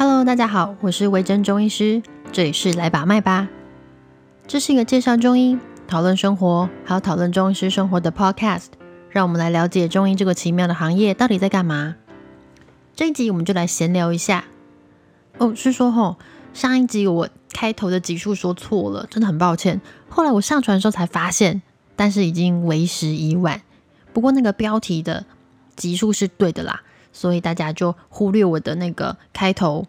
Hello，大家好，我是维珍中医师，这里是来把脉吧。这是一个介绍中医、讨论生活，还有讨论中医师生活的 Podcast。让我们来了解中医这个奇妙的行业到底在干嘛。这一集我们就来闲聊一下。哦，是说吼，上一集我开头的集数说错了，真的很抱歉。后来我上传的时候才发现，但是已经为时已晚。不过那个标题的集数是对的啦。所以大家就忽略我的那个开头。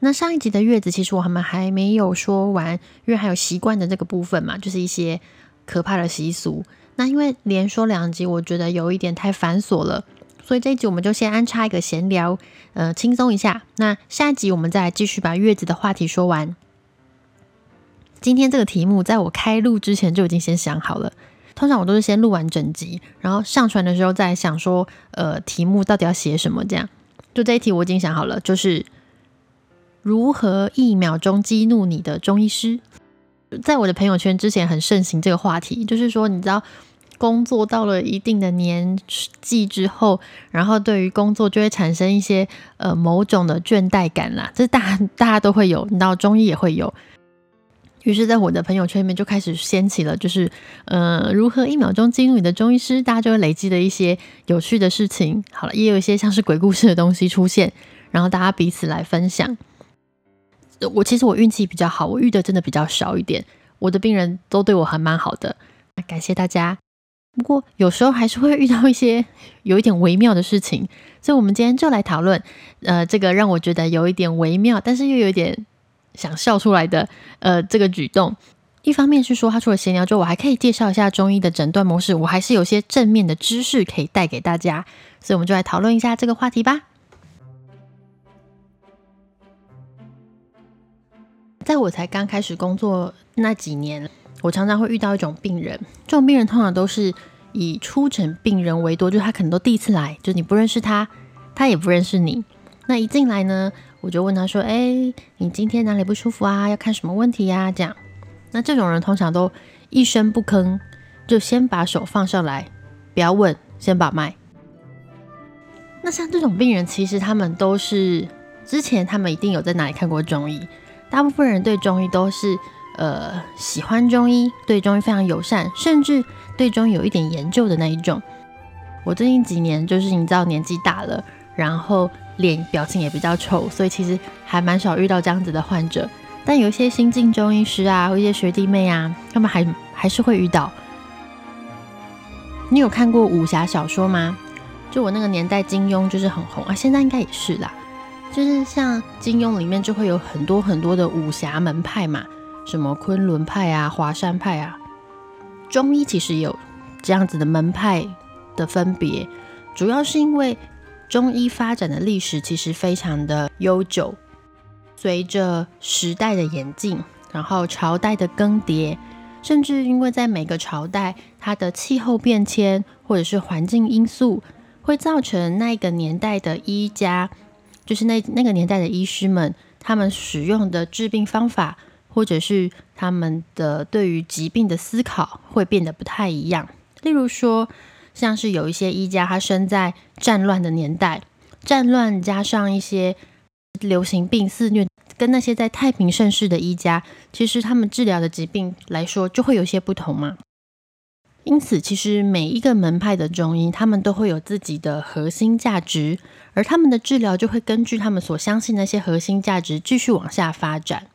那上一集的月子，其实我们还没有说完，因为还有习惯的这个部分嘛，就是一些可怕的习俗。那因为连说两集，我觉得有一点太繁琐了，所以这一集我们就先安插一个闲聊，呃，轻松一下。那下一集我们再继续把月子的话题说完。今天这个题目，在我开录之前就已经先想好了。通常我都是先录完整集，然后上传的时候再想说，呃，题目到底要写什么？这样，就这一题我已经想好了，就是如何一秒钟激怒你的中医师。在我的朋友圈之前很盛行这个话题，就是说，你知道，工作到了一定的年纪之后，然后对于工作就会产生一些呃某种的倦怠感啦，这大大家都会有，你知道，中医也会有。于是，在我的朋友圈里面就开始掀起了，就是呃，如何一秒钟激怒你的中医师，大家就会累积的一些有趣的事情。好了，也有一些像是鬼故事的东西出现，然后大家彼此来分享。我其实我运气比较好，我遇的真的比较少一点，我的病人都对我还蛮好的，感谢大家。不过有时候还是会遇到一些有一点微妙的事情，所以我们今天就来讨论，呃，这个让我觉得有一点微妙，但是又有一点。想笑出来的，呃，这个举动，一方面是说他除了闲聊之后，我还可以介绍一下中医的诊断模式，我还是有些正面的知识可以带给大家，所以我们就来讨论一下这个话题吧。在我才刚开始工作那几年，我常常会遇到一种病人，这种病人通常都是以初诊病人为多，就他可能都第一次来，就你不认识他，他也不认识你，那一进来呢？我就问他说：“哎，你今天哪里不舒服啊？要看什么问题呀？”这样，那这种人通常都一声不吭，就先把手放上来，不要问，先把脉。那像这种病人，其实他们都是之前他们一定有在哪里看过中医。大部分人对中医都是呃喜欢中医，对中医非常友善，甚至对中医有一点研究的那一种。我最近几年就是你知道年纪大了，然后。脸表情也比较丑，所以其实还蛮少遇到这样子的患者。但有一些新进中医师啊，或一些学弟妹啊，他们还还是会遇到。你有看过武侠小说吗？就我那个年代，金庸就是很红啊，现在应该也是啦。就是像金庸里面就会有很多很多的武侠门派嘛，什么昆仑派啊、华山派啊。中医其实有这样子的门派的分别，主要是因为。中医发展的历史其实非常的悠久，随着时代的演进，然后朝代的更迭，甚至因为在每个朝代，它的气候变迁或者是环境因素，会造成那个年代的医家，就是那那个年代的医师们，他们使用的治病方法，或者是他们的对于疾病的思考，会变得不太一样。例如说。像是有一些医家，他生在战乱的年代，战乱加上一些流行病肆虐，跟那些在太平盛世的医家，其实他们治疗的疾病来说，就会有些不同嘛。因此，其实每一个门派的中医，他们都会有自己的核心价值，而他们的治疗就会根据他们所相信那些核心价值继续往下发展。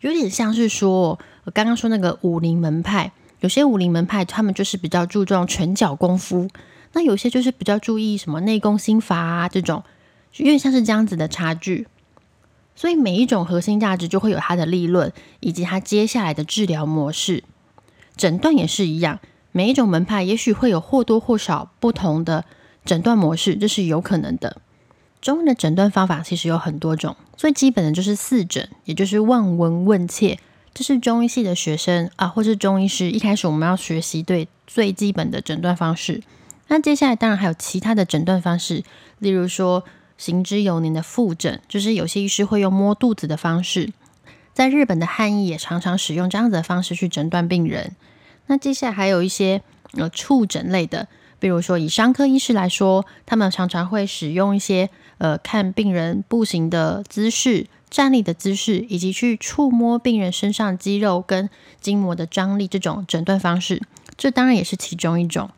有点像是说，我刚刚说那个武林门派。有些武林门派，他们就是比较注重拳脚功夫；那有些就是比较注意什么内功心法啊这种，因为像是这样子的差距。所以每一种核心价值就会有它的立论，以及它接下来的治疗模式。诊断也是一样，每一种门派也许会有或多或少不同的诊断模式，这是有可能的。中医的诊断方法其实有很多种，最基本的就是四诊，也就是望闻问切。这是中医系的学生啊，或是中医师。一开始我们要学习对最基本的诊断方式。那接下来当然还有其他的诊断方式，例如说行之有年的腹诊，就是有些医师会用摸肚子的方式。在日本的汉医也常常使用这样子的方式去诊断病人。那接下来还有一些呃触诊类的，比如说以伤科医师来说，他们常常会使用一些呃看病人步行的姿势、站立的姿势，以及去触摸病人身上肌肉跟筋膜的张力这种诊断方式，这当然也是其中一种。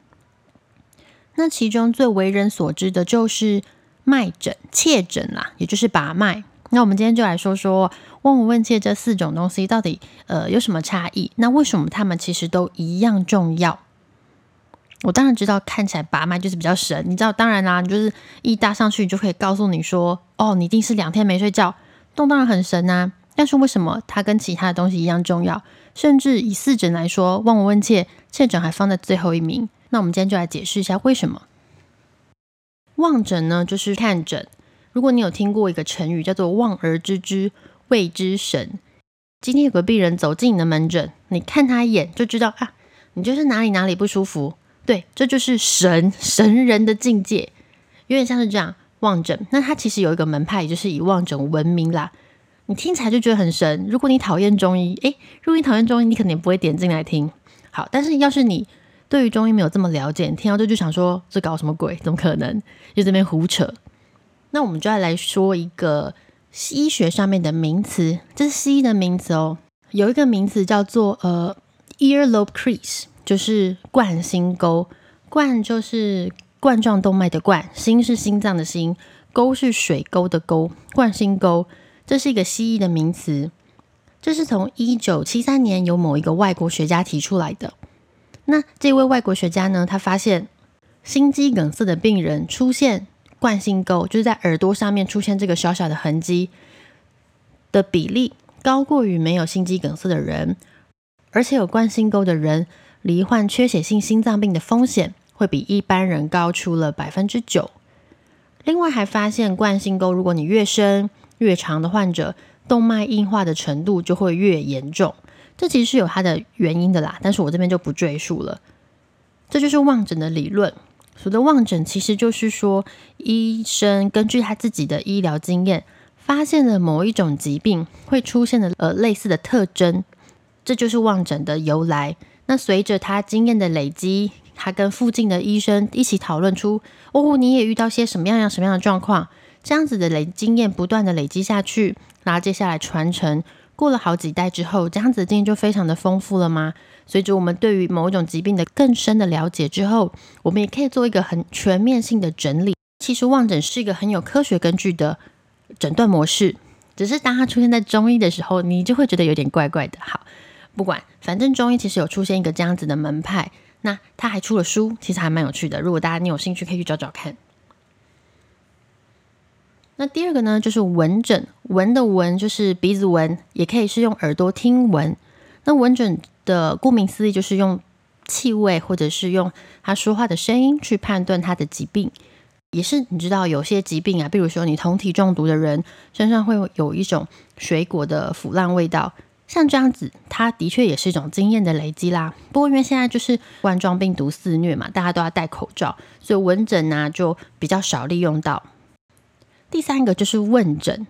那其中最为人所知的就是脉诊、切诊啦，也就是把脉。那我们今天就来说说望闻问切这四种东西到底呃有什么差异？那为什么它们其实都一样重要？我当然知道，看起来把脉就是比较神。你知道，当然啦，你就是一搭上去你就可以告诉你说，哦，你一定是两天没睡觉，动当然很神啊。但是为什么它跟其他的东西一样重要？甚至以四诊来说，望闻问切，切诊还放在最后一名。那我们今天就来解释一下为什么。望诊呢，就是看诊。如果你有听过一个成语叫做“望而知之，谓之神”。今天有个病人走进你的门诊，你看他一眼就知道啊，你就是哪里哪里不舒服。对，这就是神神人的境界，有点像是这样望诊。那它其实有一个门派，也就是以望诊闻名啦。你听起来就觉得很神。如果你讨厌中医，诶，如果你讨厌中医，你肯定不会点进来听。好，但是要是你对于中医没有这么了解，听到这就想说这搞什么鬼？怎么可能？就这边胡扯。那我们就要来说一个医学上面的名词，这是西医的名词哦。有一个名词叫做呃 earlobe crease。就是冠心沟，冠就是冠状动脉的冠，心是心脏的心，沟是水沟的沟，冠心沟，这是一个西医的名词。这是从一九七三年由某一个外国学家提出来的。那这位外国学家呢，他发现心肌梗塞的病人出现冠心沟，就是在耳朵上面出现这个小小的痕迹的比例高过于没有心肌梗塞的人，而且有冠心沟的人。罹患缺血性心脏病的风险会比一般人高出了百分之九。另外还发现，冠心沟如果你越深越长的患者，动脉硬化的程度就会越严重。这其实是有它的原因的啦，但是我这边就不赘述了。这就是望诊的理论。所谓的望诊，其实就是说，医生根据他自己的医疗经验，发现了某一种疾病会出现的呃类似的特征，这就是望诊的由来。那随着他经验的累积，他跟附近的医生一起讨论出，哦，你也遇到些什么样样什么样的状况？这样子的累经验不断的累积下去，然后接下来传承，过了好几代之后，这样子的经验就非常的丰富了吗？随着我们对于某一种疾病的更深的了解之后，我们也可以做一个很全面性的整理。其实望诊是一个很有科学根据的诊断模式，只是当它出现在中医的时候，你就会觉得有点怪怪的。好。不管，反正中医其实有出现一个这样子的门派，那他还出了书，其实还蛮有趣的。如果大家你有兴趣，可以去找找看。那第二个呢，就是闻诊，闻的闻就是鼻子闻，也可以是用耳朵听闻。那闻诊的顾名思义，就是用气味或者是用他说话的声音去判断他的疾病。也是你知道，有些疾病啊，比如说你酮体中毒的人身上会有一种水果的腐烂味道。像这样子，它的确也是一种经验的累积啦。不过因为现在就是冠状病毒肆虐嘛，大家都要戴口罩，所以闻诊呢就比较少利用到。第三个就是问诊，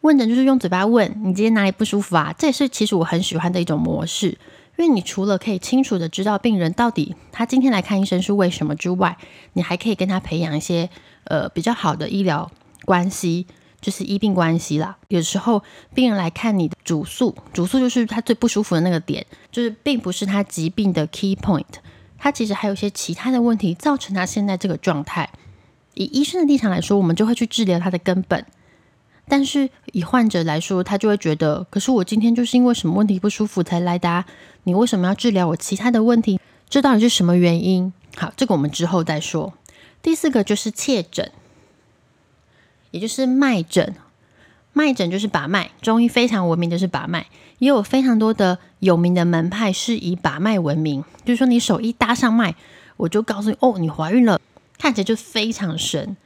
问诊就是用嘴巴问你今天哪里不舒服啊？这也是其实我很喜欢的一种模式，因为你除了可以清楚的知道病人到底他今天来看医生是为什么之外，你还可以跟他培养一些呃比较好的医疗关系。就是医病关系啦。有时候病人来看你的主诉，主诉就是他最不舒服的那个点，就是并不是他疾病的 key point，他其实还有一些其他的问题造成他现在这个状态。以医生的立场来说，我们就会去治疗他的根本；但是以患者来说，他就会觉得，可是我今天就是因为什么问题不舒服才来的，你为什么要治疗我其他的问题？这到底是什么原因？好，这个我们之后再说。第四个就是切诊。也就是脉诊，脉诊就是把脉。中医非常闻名，就是把脉，也有非常多的有名的门派是以把脉闻名。就是说，你手一搭上脉，我就告诉你，哦，你怀孕了，看起来就非常神。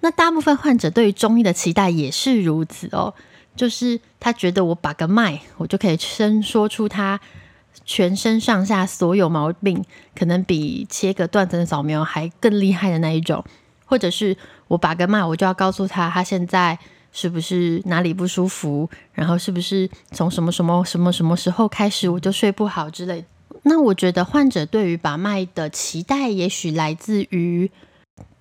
那大部分患者对于中医的期待也是如此哦，就是他觉得我把个脉，我就可以伸说出他全身上下所有毛病，可能比切个断层扫描还更厉害的那一种。或者是我把个脉，我就要告诉他他现在是不是哪里不舒服，然后是不是从什么什么什么什么时候开始我就睡不好之类。那我觉得患者对于把脉的期待，也许来自于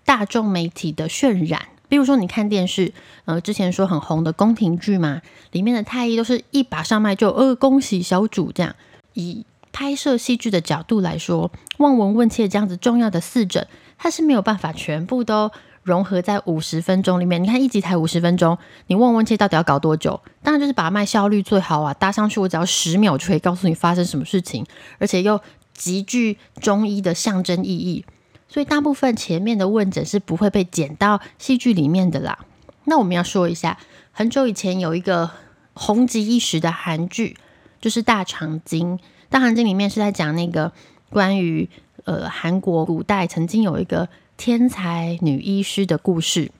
大众媒体的渲染。比如说，你看电视，呃，之前说很红的宫廷剧嘛，里面的太医都是一把上脉就呃恭喜小主这样。以拍摄戏剧的角度来说，望闻问切这样子重要的四诊，它是没有办法全部都融合在五十分钟里面。你看一集才五十分钟，你望闻问切到底要搞多久？当然就是把脉效率最好啊，搭上去我只要十秒就可以告诉你发生什么事情，而且又极具中医的象征意义。所以大部分前面的问诊是不会被剪到戏剧里面的啦。那我们要说一下，很久以前有一个红极一时的韩剧，就是《大长今》。《大韩经》里面是在讲那个关于呃韩国古代曾经有一个天才女医师的故事。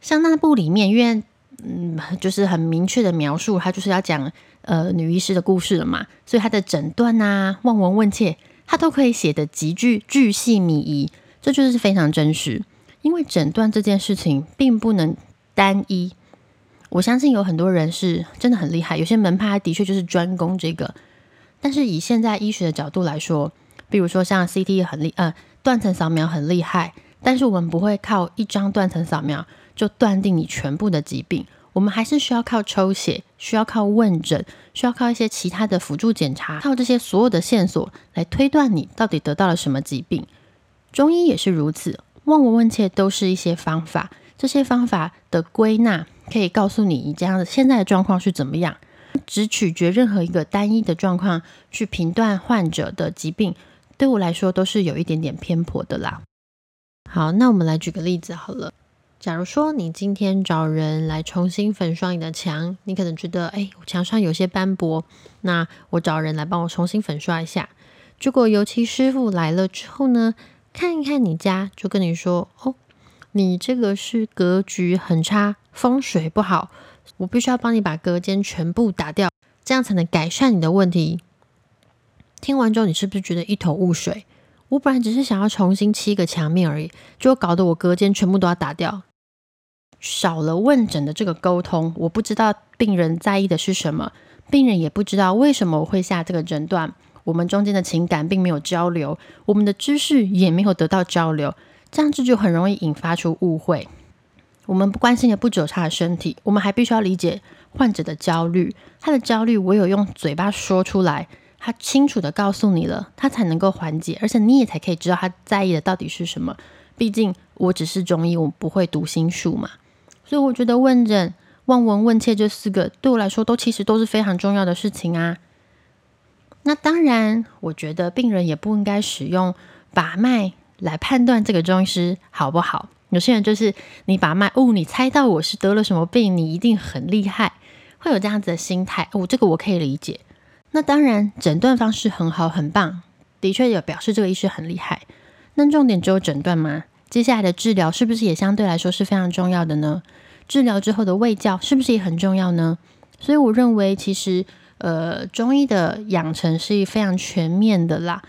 像那部里面，因为嗯就是很明确的描述，它就是要讲呃女医师的故事了嘛，所以她的诊断啊、望闻问切。他都可以写的极具巨细靡遗，这就是非常真实。因为诊断这件事情并不能单一，我相信有很多人是真的很厉害，有些门派的确就是专攻这个。但是以现在医学的角度来说，比如说像 CT 很厉，呃，断层扫描很厉害，但是我们不会靠一张断层扫描就断定你全部的疾病。我们还是需要靠抽血，需要靠问诊，需要靠一些其他的辅助检查，靠这些所有的线索来推断你到底得到了什么疾病。中医也是如此，望闻问切都是一些方法，这些方法的归纳可以告诉你你这样的现在的状况是怎么样。只取决任何一个单一的状况去评断患者的疾病，对我来说都是有一点点偏颇的啦。好，那我们来举个例子好了。假如说你今天找人来重新粉刷你的墙，你可能觉得，哎，墙上有些斑驳，那我找人来帮我重新粉刷一下。结果油漆师傅来了之后呢，看一看你家，就跟你说，哦，你这个是格局很差，风水不好，我必须要帮你把隔间全部打掉，这样才能改善你的问题。听完之后，你是不是觉得一头雾水？我本来只是想要重新漆个墙面而已，就搞得我隔间全部都要打掉。少了问诊的这个沟通，我不知道病人在意的是什么，病人也不知道为什么我会下这个诊断。我们中间的情感并没有交流，我们的知识也没有得到交流，这样子就很容易引发出误会。我们不关心的不只有他的身体，我们还必须要理解患者的焦虑。他的焦虑，唯有用嘴巴说出来，他清楚的告诉你了，他才能够缓解，而且你也才可以知道他在意的到底是什么。毕竟我只是中医，我不会读心术嘛。所以我觉得问诊、望闻问切这四个对我来说都其实都是非常重要的事情啊。那当然，我觉得病人也不应该使用把脉来判断这个中医师好不好。有些人就是你把脉，哦，你猜到我是得了什么病，你一定很厉害，会有这样子的心态。哦，这个我可以理解。那当然，诊断方式很好很棒，的确有表示这个医师很厉害。那重点只有诊断吗？接下来的治疗是不是也相对来说是非常重要的呢？治疗之后的卫教是不是也很重要呢？所以我认为，其实呃，中医的养成是非常全面的啦。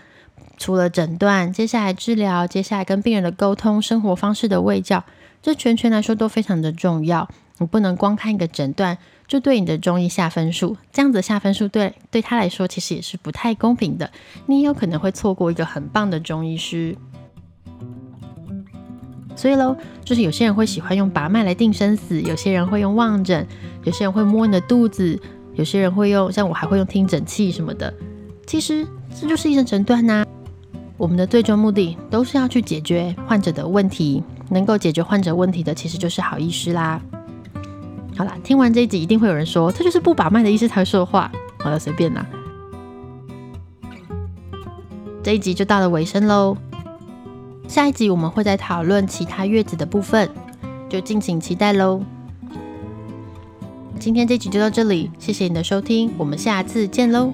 除了诊断，接下来治疗，接下来跟病人的沟通，生活方式的喂教，这全全来说都非常的重要。你不能光看一个诊断就对你的中医下分数，这样子下分数对对他来说其实也是不太公平的。你也有可能会错过一个很棒的中医师。所以喽，就是有些人会喜欢用把脉来定生死，有些人会用望诊，有些人会摸你的肚子，有些人会用，像我还会用听诊器什么的。其实这就是一种诊断呐。我们的最终目的都是要去解决患者的问题，能够解决患者问题的，其实就是好医师啦。好啦，听完这一集，一定会有人说，这就是不把脉的医师才会说话。好了，随便啦。这一集就到了尾声喽。下一集我们会再讨论其他月子的部分，就敬请期待喽。今天这集就到这里，谢谢你的收听，我们下次见喽。